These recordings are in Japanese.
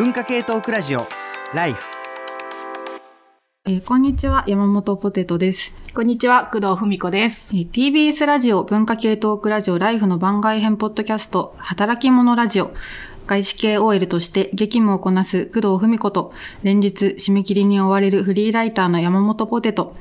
文化系トークラジオライフえーこんにちは、山本ポテトです。こんにちは、工藤文子です。えー TBS ラジオ文化系トークラジオライフの番外編ポッドキャスト、働き者ラジオ。外資系 OL として激務をこなす工藤文子と、連日締め切りに追われるフリーライターの山本ポテト。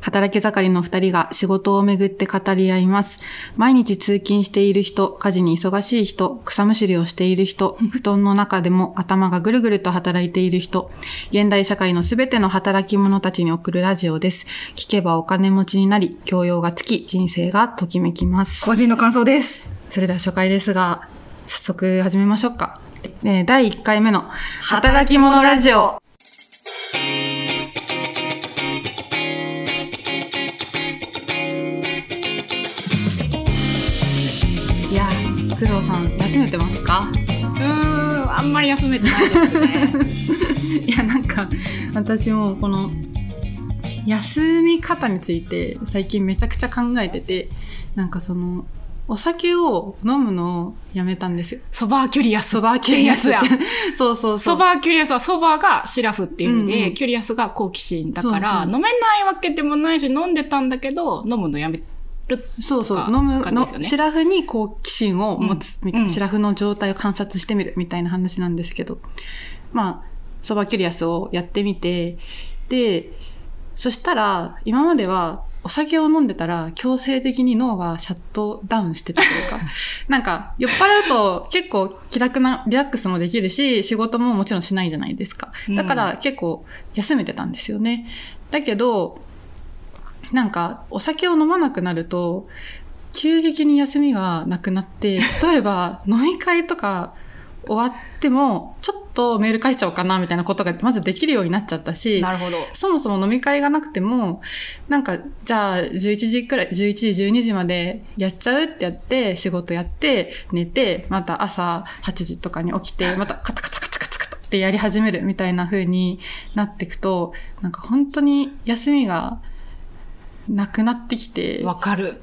働き盛りの二人が仕事をめぐって語り合います。毎日通勤している人、家事に忙しい人、草むしりをしている人、布団の中でも頭がぐるぐると働いている人、現代社会のすべての働き者たちに送るラジオです。聞けばお金持ちになり、教養がつき、人生がときめきます。個人の感想です。それでは初回ですが、早速始めましょうか。えー第1回目の働き者ラジオ。休めてますか？うーん、あんまり休めてないですね。いや、なんか、私もこの、休み方について最近めちゃくちゃ考えてて、なんかその、お酒を飲むのをやめたんですよ。 sober curious。 sober curious や。そうそうそう。 sober curious は、 sober がシラフっていう意味で、うんうん curious が好奇心だからそうそう飲めないわけでもないし、飲んでたんだけど、飲むのやめる。そうそう、か飲むの、シラフに好奇心を持つ、うんみたいな、うんシラフの状態を観察してみるみたいな話なんですけど、まあ、ソバキュリアスをやってみて、で、そしたら、今まではお酒を飲んでたら強制的に脳がシャットダウンしてたというか、なんか酔っ払うと結構気楽なリラックスもできるし、仕事ももちろんしないじゃないですか。だから結構休めてたんですよね。だけど、なんか、お酒を飲まなくなると、急激に休みがなくなって、例えば 飲み会とか終わっても、ちょっとメール返しちゃおうかなみたいなことがまずできるようになっちゃったし、なるほど。そもそも飲み会がなくても、なんか、じゃあ11時くらい、11時、12時までやっちゃうってやって、仕事やって、寝て、また朝8時とかに起きて、またカタカタカタカタカタってやり始めるみたいな風になっていくと、なんか本当に休みがなくなってきて、わかる。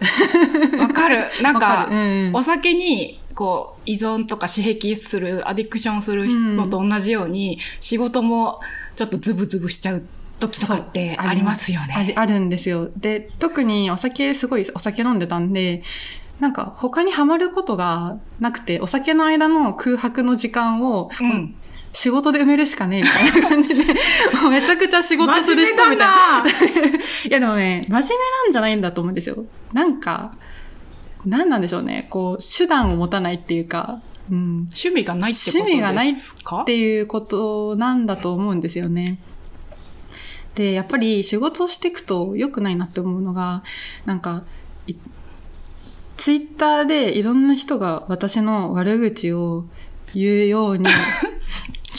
わかる。なんわかる、うんうんお酒に、こう、依存とか刺激する、アディクションするのと同じように、仕事もちょっとズブズブしちゃう時とかってありますよね。ありあるんですよ。で、特にお酒、すごいお酒飲んでたんで、なんか他にハマることがなくて、お酒の間の空白の時間を、うん仕事で埋めるしかねえみたいな感じで、もうめちゃくちゃ仕事する人みたいな。いやでもね、真面目なんじゃないんだと思うんですよ。なんか、なんなんでしょうね。こう、手段を持たないっていうか、うん。趣味がないってことですか？趣味がないっていうことなんだと思うんですよね。で、やっぱり仕事をしていくと良くないなって思うのが、なんか、いツイッターでいろんな人が私の悪口を言うように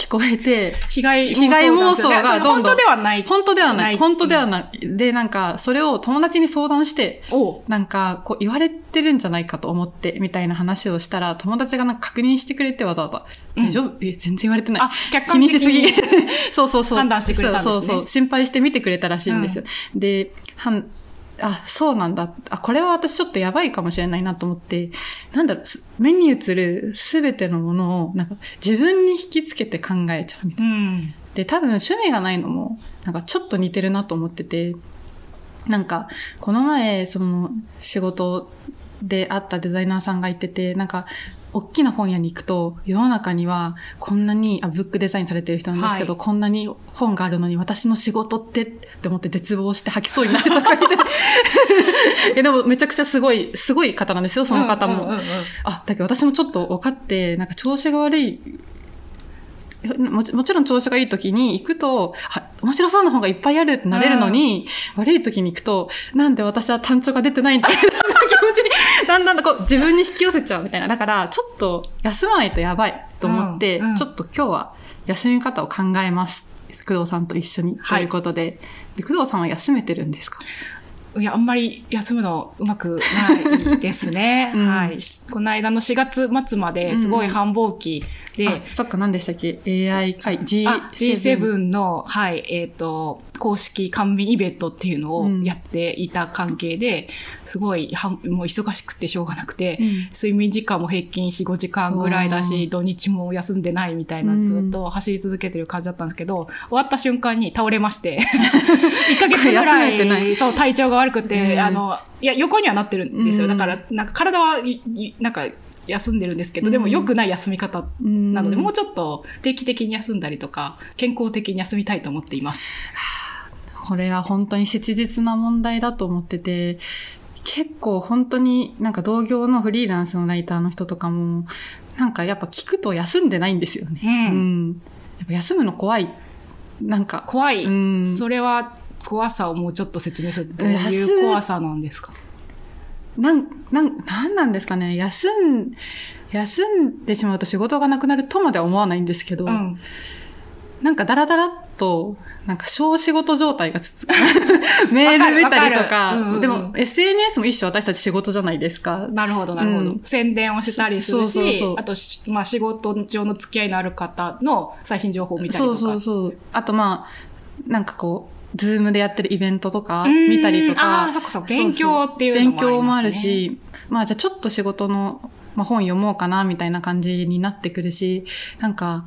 聞こえて、被害被害妄想がどんどん本当ではない。本当ではない。本当ではない。で、なんか、それを友達に相談して、なんか、こう言われてるんじゃないかと思って、みたいな話をしたら、友達がなんか確認してくれてわざわざ、うん大丈夫？え、全然言われてない。あ、客気観的にしすぎ。そうそうそう。判断してくれたんですねそうそうそう。心配して見てくれたらしいんですよ。で、はん、あ、そうなんだ。あ、これは私ちょっとやばいかもしれないなと思って、なんだろう、す目に映るすべてのものを、なんか自分に引きつけて考えちゃうみたいな。うん。で、多分趣味がないのも、なんかちょっと似てるなと思ってて、なんか、この前、その、仕事で会ったデザイナーさんが言ってて、なんか、大きな本屋に行くと、世の中には、こんなに、あ、ブックデザインされてる人なんですけど、はいこんなに本があるのに、私の仕事って、って思って絶望して吐きそうになるとか言ってて。え、でもめちゃくちゃすごい、すごい方なんですよ、その方も。うんうんうんうんあ、だけど私もちょっと分かって、なんか調子が悪い、もちもちろん調子がいい時に行くと、あ、面白そうな本がいっぱいあるってなれるのに、悪い時に行くと、なんで私は単調が出てないんだちに、だんだんこう自分に引き寄せちゃうみたいな。だから、ちょっと休まないとやばいと思って、うんうんちょっと今日は休み方を考えます。工藤さんと一緒に。はいということでで。工藤さんは休めてるんですか？いや、あんまり休むのうまくないですね。うん。はい。この間の4月末まですごい繁忙期で、あ、そっか、何でしたっけ ?AI 会、G7。あ G7 の、はい、えっ、と、公式官民イベントっていうのをうん。やっていた関係で、すごいはん、もう忙しくてしょうがなくて、うん。睡眠時間も平均4、5時間ぐらいだおし、ー。土日も休んでないみたいな、うんずっと走り続けてる感じだったんですけど、終わった瞬間に倒れまして、1ヶ月ぐら休めてない。い、そう、体調が悪くて、うんあの、いや、横にはなってるんですよ。うんだから、なんか体はなんか、休んでるんですけど、でもうん良くない休み方うんなので、もうちょっと定期的に休んだりとか、健康的に休みたいと思っています。これは本当に切実な問題だと思ってて、結構本当になんか同業のフリーランスのライターの人とかも、なんかやっぱ聞くと休んでないんですよね。うんんやっぱ休むの怖い。なんか、怖い。うんそれは怖さをもうちょっと説明するとどう休いう怖さなんですか？なん、なん、なんなんですかね。休ん、休んでしまうと仕事がなくなるとまでは思わないんですけど、うん。なんかダラダラっと、なんか小仕事状態が続く。メール見たりとわかかうんうんうんでも SNS も一種私たち仕事じゃないですか。なるほど、なるほど、うん宣伝をしたりするし、そうそうそうあとし、まあ、仕事上の付き合いのある方の最新情報を見たりとか。そうそうそう。あとまあ、なんかこう、ズームでやってるイベントとかうん見たりとか。ああ、そっかそっか。勉強っていうのもね。勉強もある。し、まあじゃあちょっと仕事の、まあ、本読もうかなみたいな感じになってくるし、なんか、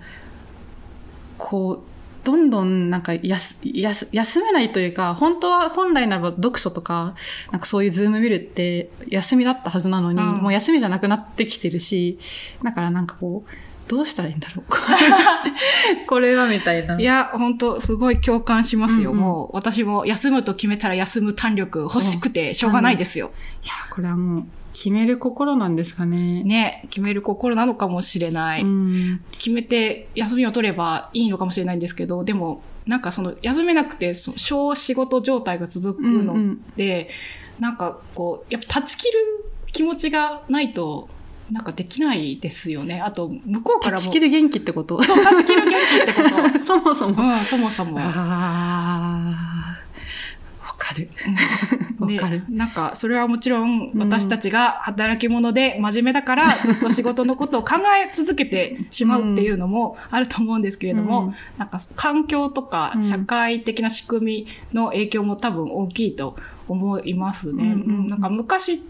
こう、どんどんなんか休めないというか、本当は本来ならば読書とか、なんかそういうズーム見るって休みだったはずなのに、うんもう休みじゃなくなってきてるし、だからなんかこう、どうしたらいいんだろう。これはみたいな。いや、本当すごい共感しますよ。うんうんもう、私も休むと決めたら休む胆力欲しくてしょうがないですよ。いや、これはもう、決める心なんですかね。ね、決める心なのかもしれない。うん。決めて休みを取ればいいのかもしれないんですけど、でも、なんかその、休めなくて、小仕事状態が続くので、なんかこう、やっぱ断ち切る気持ちがないと、なんかできないですよね。あと、向こうからも。断ち切る元気ってこと？そう、断ち切る元気ってこ そもそと。も。うん、そもそも。ああ、わかる。わでかる。なんか、それはもちろんうん私たちが働き者で真面目だから、ずっと仕事のことを考え続けてしまうっていうのもあると思うんですけれども、うんなんか環境とかうん社会的な仕組みの影響も多分大きいと思いますね。うんうんうんなんか昔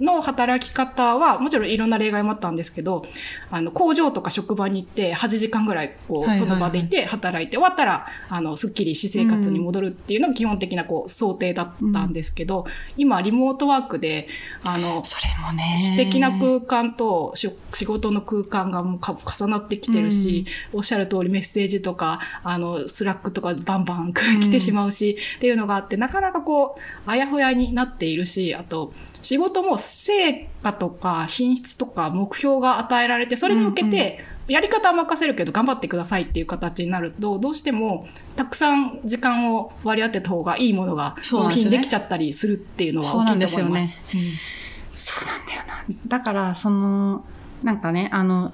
の働き方は、もちろんいろんな例外もあったんですけど、あの、工場とか職場に行って8時間ぐらい、こう、その場でいて働いて終わったら、あの、すっきり私生活に戻るっていうのが基本的な、こう、想定だったんですけど、今、リモートワークで、あの、それもね。私的な空間とし仕事の空間がもうか重なってきてるし、おっしゃる通りメッセージとか、あの、 Slack とかバンバン来てしまうし、っていうのがあって、なかなかこう、あやふやになっているし、あと、仕事も成果とか品質とか目標が与えられて、それに向けて、やり方は任せるけど頑張ってくださいっていう形になると、どうしてもたくさん時間を割り当てた方がいいものが納品できちゃったりするっていうのはそう大きないんですよと思います。ね。そうなんだよな。だから、その、なんかね、あの、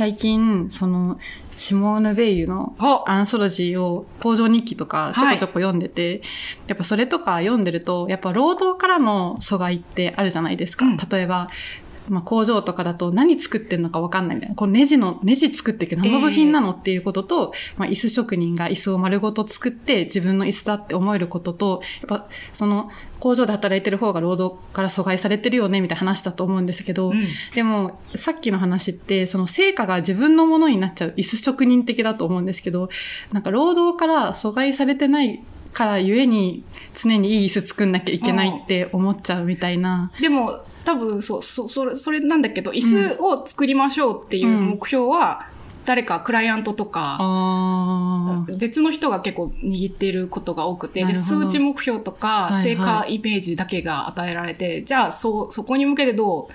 最近、その、シモーヌ・ベイユのおアンソロジーを、工場日記とかちょはいこちょこ読んでて、やっぱそれとか読んでると、やっぱ労働からの阻害ってあるじゃないですか。うん。例えば、まあ、工場とかだと何作ってんのかわかんないみたいな。こうネジの、ネジ作ってけど何の部品なのっていうことと、まあ、椅子職人が椅子を丸ごと作って自分の椅子だって思えることと、やっぱその工場で働いてる方が労働から阻害されてるよねみたいな話だと思うんですけど、うんでも、さっきの話って、その成果が自分のものになっちゃう、椅子職人的だと思うんですけど、なんか労働から阻害されてないからゆえに、常にいい椅子作んなきゃいけないって思っちゃうみたいな。でも、多分、そう、そ、それ、それなんだけど、椅子を作りましょうっていう目標は、誰かクライアントとか、別の人が結構握っていることが多くて、で、数値目標とか、成果イメージだけが与えられて、じゃあ、そう、そこに向けてどう、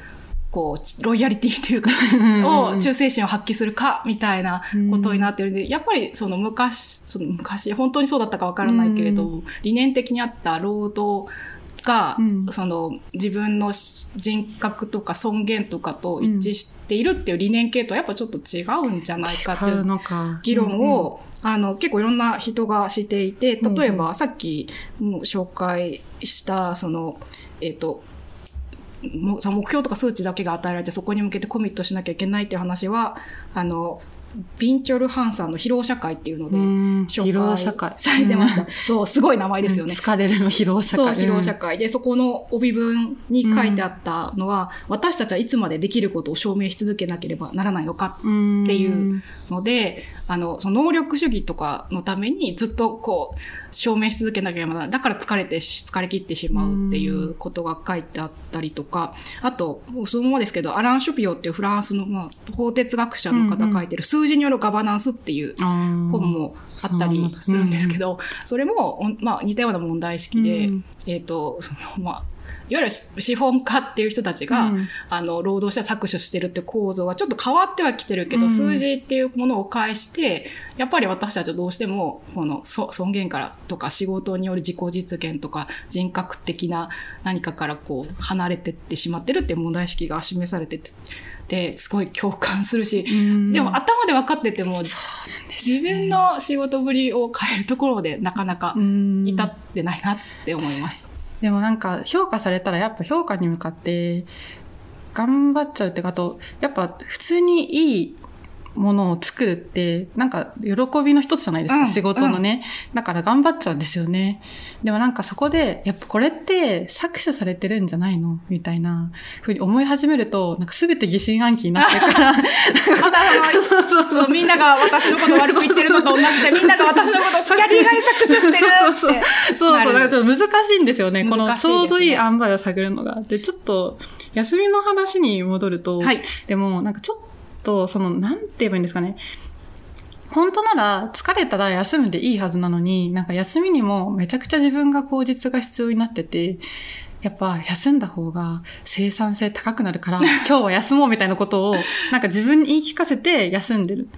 こう、ロイヤリティというか、を忠誠心を発揮するか、みたいなことになってるんで、やっぱりその昔、その昔、本当にそうだったかわからないけれど、う理念的にあった労働が、うん。その自分の人格とか尊厳とかと一致しているっていう理念系とはやっぱちょっと違うんじゃないかっていう違うのか。議論を、あの、結構いろんな人がしていて、例えば、さっきも紹介した、その、えっ、と、もその目標とか数値だけが与えられてそこに向けてコミットしなきゃいけないっていう話は、あの、ビンチョル・ハンさんの疲労社会っていうので、うん紹介疲労社会。されてました。そう、すごい名前ですよね。疲れるの疲労社そう、会。疲労社会で、そこの帯文に書いてあったのは、私たちはいつまでできることを証明し続けなければならないのかうんっていうので、あの、その能力主義とかのためにずっとこう、証明し続けなければならない。だから疲れてし、疲れ切ってしまうっていうことが書いてあったりとか、あと、そのままですけど、アラン・ショピオっていうフランスの、まあ、法哲学者の方が書いてる数字によるガバナンスっていう本本もあったりするんですけど、それも、まあ、似たような問題意識で、うん。えっ、と、その、まあ、いわゆる資本家っていう人たちが、うん。あの、労働者搾取してるって構造がちょっと変わってはきてるけど、うん。数字っていうものを介して、やっぱり私たちはどうしても、このそ尊厳からとか仕事による自己実現とか人格的な何かからこう離れてってしまってるっていう問題意識が示されてて、ですごい共感するし、うん。でも頭で分かってても、自分の仕事ぶりを変えるところでなかなかうん。至ってないなって思います。でもなんか評価されたらやっぱ評価に向かって頑張っちゃうってかと、やっぱ普通にいいものを作るって、なんか喜びの一つじゃないですか、うん仕事のね。だから頑張っちゃうんですよね。でもなんかそこで、やっぱこれって搾取されてるんじゃないの？みたいなふうに思い始めると、なんか全て疑心暗鬼になってから、そうみんなが私のこと悪く言ってるのと同じで、みんなが私のことをやりがい搾取してるって。そうそうそう。そうそう、なるなんかちょっと難しいんですよね。このちょうどいい塩梅を探るのが。で、ちょっと、休みの話に戻ると、はい。でも、なんかちょっと、その、なんて言えばいいんですかね。本当なら、疲れたら休むでいいはずなのに、なんか休みにもめちゃくちゃ自分が口実が必要になってて、やっぱ休んだ方が生産性高くなるから、今日は休もうみたいなことを、なんか自分に言い聞かせて休んでる。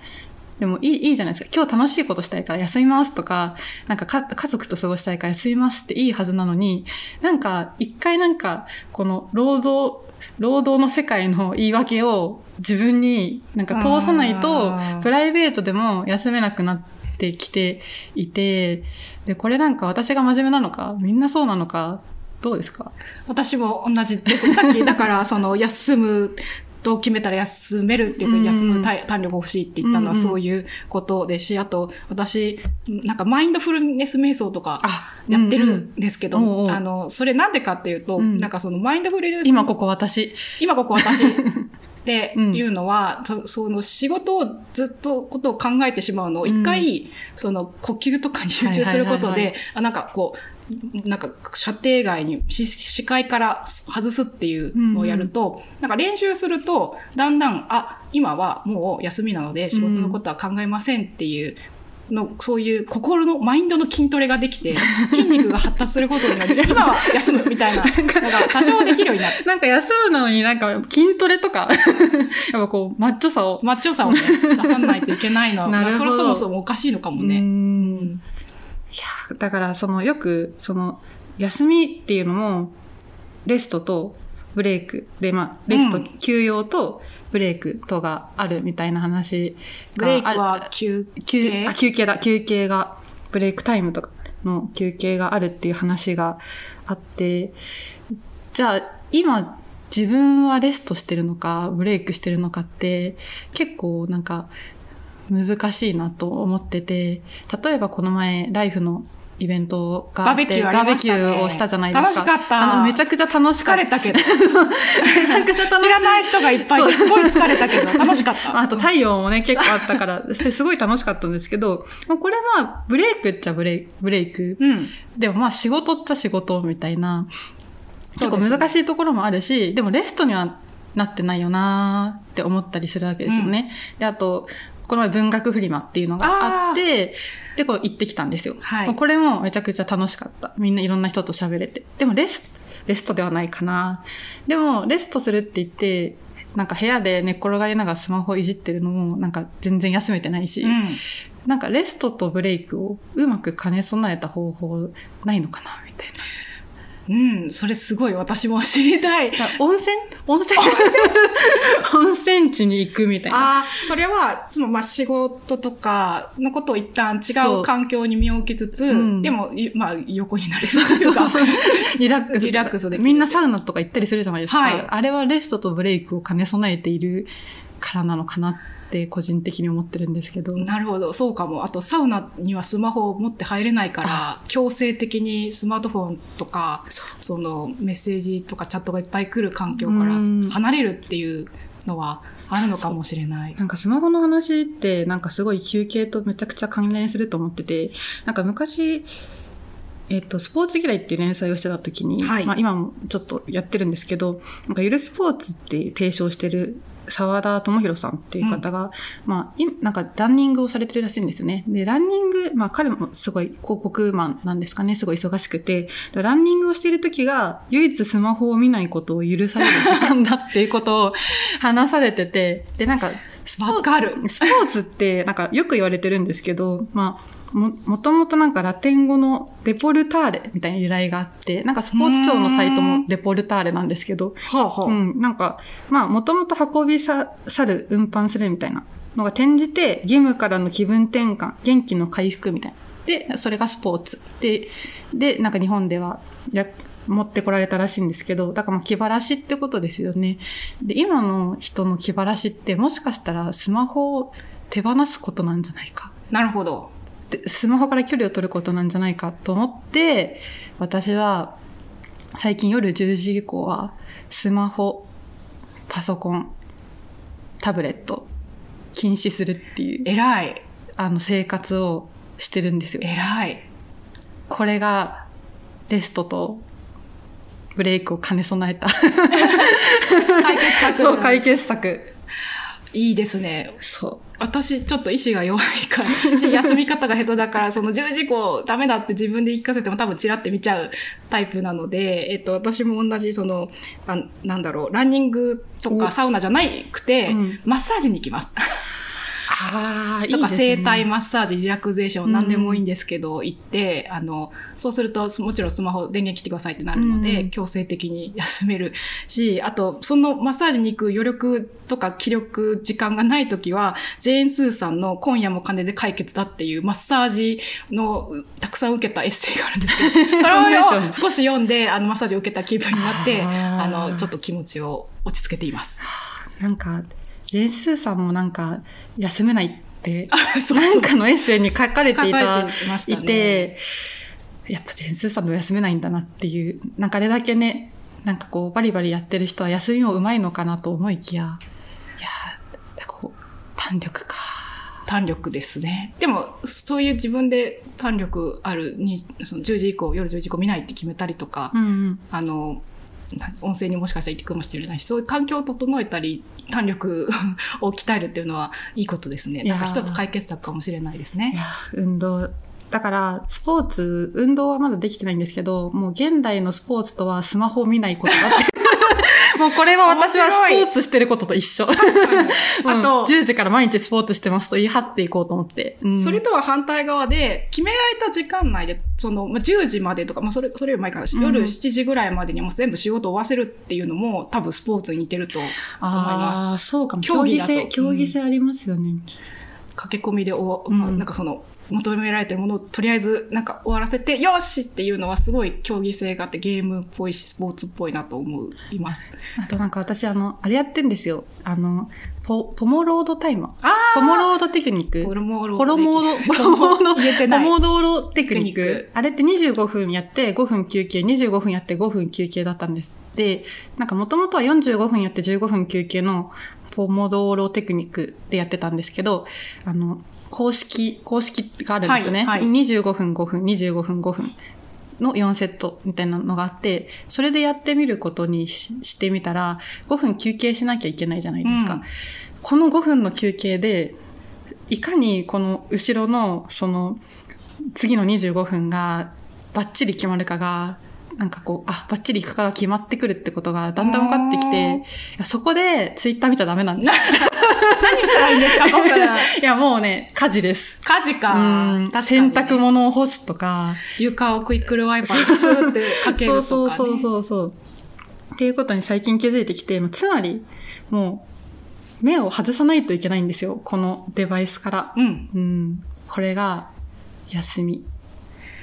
でもいい、いいじゃないですか。今日楽しいことしたいから休みますとか、なんかか家族と過ごしたいから休みますっていいはずなのに、なんか一回なんか、この労働、労働の世界の言い訳を自分になんか通さないとプライベートでも休めなくなってきていて、で、これなんか私が真面目なのか、みんなそうなのか、どうですか？私も同じです。さっき、だから、その、休むと決めたら休めるっていうか、うん休む体胆力が欲しいって言ったのはうんうんそういうことですし、あと、私、なんかマインドフルネス瞑想とかあやってるんですけど、あの、それなんでかっていうと、うん。なんかそのマインドフルネス今ここ私。今ここ私 っていうのは、そその仕事をずっとことを考えてしまうのを一回、その呼吸とかに集中することで、あなんかこう、なんか射程外に視視界から外すっていうのをやると、なんか練習すると、だんだん、あ、今はもう休みなので仕事のことは考えませんっていう、の、そういう心の、マインドの筋トレができて、筋肉が発達することにより、今は休むみたいな、なんか多少できるようになって、なんか休むのになんか筋トレとか、やっぱこう、マッチョさを。マッチョさをね、出さないといけないのは、まあそれそもそもおかしいのかもうね。や、だからそのよく、その、休みっていうのも、レストとブレイクで、まあ、レスト、うん。休養とブレイクとがあるみたいな話ブレイクがある。は休休憩？あ休憩だ、休憩が、ブレイクタイムとかの休憩があるっていう話があって、じゃあ今自分はレストしてるのか、ブレイクしてるのかって結構なんか難しいなと思ってて、例えばこの前ライフのイベントがあって、バーベキューねをしたじゃないですか。楽しかったあの、めちゃくちゃ楽しかった。疲れたけど。めちゃくちゃ楽しい。知らない人がいっぱいすごい疲れたけど、楽しかった。あと太陽もね、結構あったから、ですごい楽しかったんですけど、まあこれはブレイクっちゃブレイク、ブレイク。うん。でもまあ仕事っちゃ仕事みたいな、結構難しいところもあるし、でもレストにはなってないよなーって思ったりするわけですよね。で、あと、この前文学フリマっていうのがあって、で、こう行ってきたんですよ。はいまあこれもめちゃくちゃ楽しかった。みんないろんな人と喋れて。でもレス、レストではないかな。でも、レストするって言って、なんか部屋で寝っ転がりながらスマホいじってるのも、なんか全然休めてないし、うん。なんかレストとブレイクをうまく兼ね備えた方法ないのかなみたいな。うん、それすごい私も知りたい。温泉？温泉？温泉地に行くみたいな。ああ、それは、その、まあ、仕事とかのことを一旦違そうう環境に身を置きつつ、うんでも、いまあ、横になりそうというか、リラックス。リラックスでみんなサウナとか行ったりするじゃないですか。はいあれはレストとブレイクを兼ね備えているからなのかなって個人的に思ってるんですけど。なるほど、そうかも。あと、サウナにはスマホを持って入れないから、強制的にスマートフォンとか、そのメッセージとかチャットがいっぱい来る環境からうん離れるっていうのはあるのかもしれない。なんかスマホの話ってなんかすごい休憩とめちゃくちゃ関連すると思ってて、なんか昔、えっと、スポーツ嫌いっていう連載をしてた時に、はいまあ今もちょっとやってるんですけど、なんかゆるスポーツって提唱してる沢田智弘さんっていう方が、まあ、いなんかランニングをされてるらしいんですよね。で、ランニング、まあ彼もすごい広告マンなんですかね、すごい忙しくて、でランニングをしている時が唯一スマホを見ないことを許される時間だっていうことを話されてて、で、なんか、スポーわかる。スポーツって、なんかよく言われてるんですけど、まあ、も、もともとなんかラテン語のデポルターレみたいな由来があって、なんかスポーツ庁のサイトもデポルターレなんですけど、はあはあうん、なんか、まあ、もともと運びさ、去る、運搬するみたいなのが転じて、義務からの気分転換、元気の回復みたいな。で、それがスポーツ。で、で、なんか日本では、や、持ってこられたらしいんですけど、だからまあ気晴らしってことですよね。で、今の人の気晴らしって、もしかしたらスマホを手放すことなんじゃないか。なるほど。でスマホから距離を取ることなんじゃないかと思って、私は最近夜10時以降はスマホ、パソコン、タブレット禁止するっていう偉い。あの生活をしてるんですよ。偉い。これがレストとブレイクを兼ね備えた解決策。そう解決策。いいですね。そ私、ちょっと意志が弱いから、し休み方が下手だから、その10時以降ダメだって自分で言い聞かせても多分チラって見ちゃうタイプなので、えっと、私も同じ、その、あなんだろう、ランニングとおかサウナじゃなくて、うんマッサージに行きます。ああ、いいとか、整体マッサージ、リラクゼーション、何でもいいんですけど、行って、あの、そうすると、もちろんスマホ電源切ってくださいってなるので、うん。強制的に休めるし、あと、そのマッサージに行く余力とか気力、時間がないときは、ジェーン・スーさんの今夜も金で解決だっていうマッサージのたくさん受けたエッセイがあるんですけど、それを少し読んで、あの、マッサージを受けた気分になって、あの、ちょっと気持ちを落ち着けています。なんか、ジェンスーさんもなんか、休めないって、なんかのエッセイに書かれていた、れてましたねいて、やっぱジェンスーさんも休めないんだなっていう、なんかあれだけね、なんかこう、バリバリやってる人は休みもうまいのかなと思いきや、いやー、こう、弾力か。胆力ですね。でも、そういう自分で胆力あるに、その10時以降、夜10時以降見ないって決めたりとか、うんうん。あの、な温泉にもしかしたら行くかもしれないし、そういう環境を整えたり、胆力 を鍛えるっていうのはいいことですね。なんか一つ解決策かもしれないですいね。運動。だから、スポーツ、運動はまだできてないんですけど、もう現代のスポーツとはスマホを見ないことだって。もうこれは私はスポーツしてることと一緒。あうんと、10時から毎日スポーツしてますと言い張っていこうと思って。うんそれとは反対側で、決められた時間内で、その、まあ、10時までとか、まあ、それ、それより前から、うん夜7時ぐらいまでにもう全部仕事を終わせるっていうのも、多分スポーツに似てると思います。ああ、そうかも。競技性、競技性ありますよね。駆け込みでお、うんまあ、なんかその、求められてるものをとりあえずなんか終わらせて、よしっていうのはすごい競技性があってゲームっぽいし、スポーツっぽいなと思います。あとなんか私、あの、あれやってんですよ。あの、ポ、ポモロードタイマー。あポモロードテクニック。ポロモーロポロモード、ポロモード、ポモドーロテクニッテクニック。あれって25分やって5分休憩、25分やって5分休憩だったんです。で、なんかもともとは45分やって15分休憩のポモドーロテクニックでやってたんですけど、あの、公式、公式があるんですよね。はいはい25分5分、25分5分。の4セットみたいなのがあって、それでやってみることにししてみたら、5分休憩しなきゃいけないじゃないですか。うんこの5分の休憩で、いかにこの後ろの、その、次の25分がバッチリ決まるかが、なんかこう、あ、バッチリいくかが決まってくるってことがだんだん分かってきて、そこでツイッター見ちゃダメなんだ。何したらいいんですか、5分。いや、もうね、家事です。家事か。うん確かに洗濯物を干すとか。床をクイックルワイパーでスーってかけるとか、ね。そうそうそうそうそう。っていうことに最近気づいてきて、まあつまり、もう、目を外さないといけないんですよ。このデバイスから。うん。うん。これが、休み。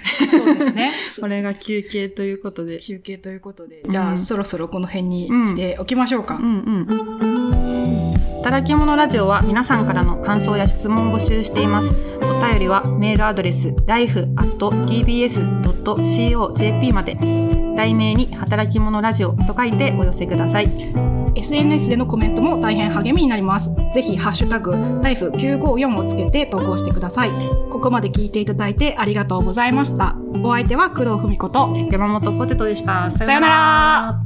そうですね。これが休憩ということで。休憩ということで。じゃあ、うんそろそろこの辺にしておきましょうか。うんうん。働き者ラジオは皆さんからの感想や質問を募集しています。お便りはメールアドレス life.tbs.co.jp まで。題名に働き者ラジオと書いてお寄せください。SNS でのコメントも大変励みになります。ぜひ、ハッシュタグ、life954 をつけて投稿してください。ここまで聞いていただいてありがとうございました。お相手は工藤文子と、山本ポテトでした。さよなら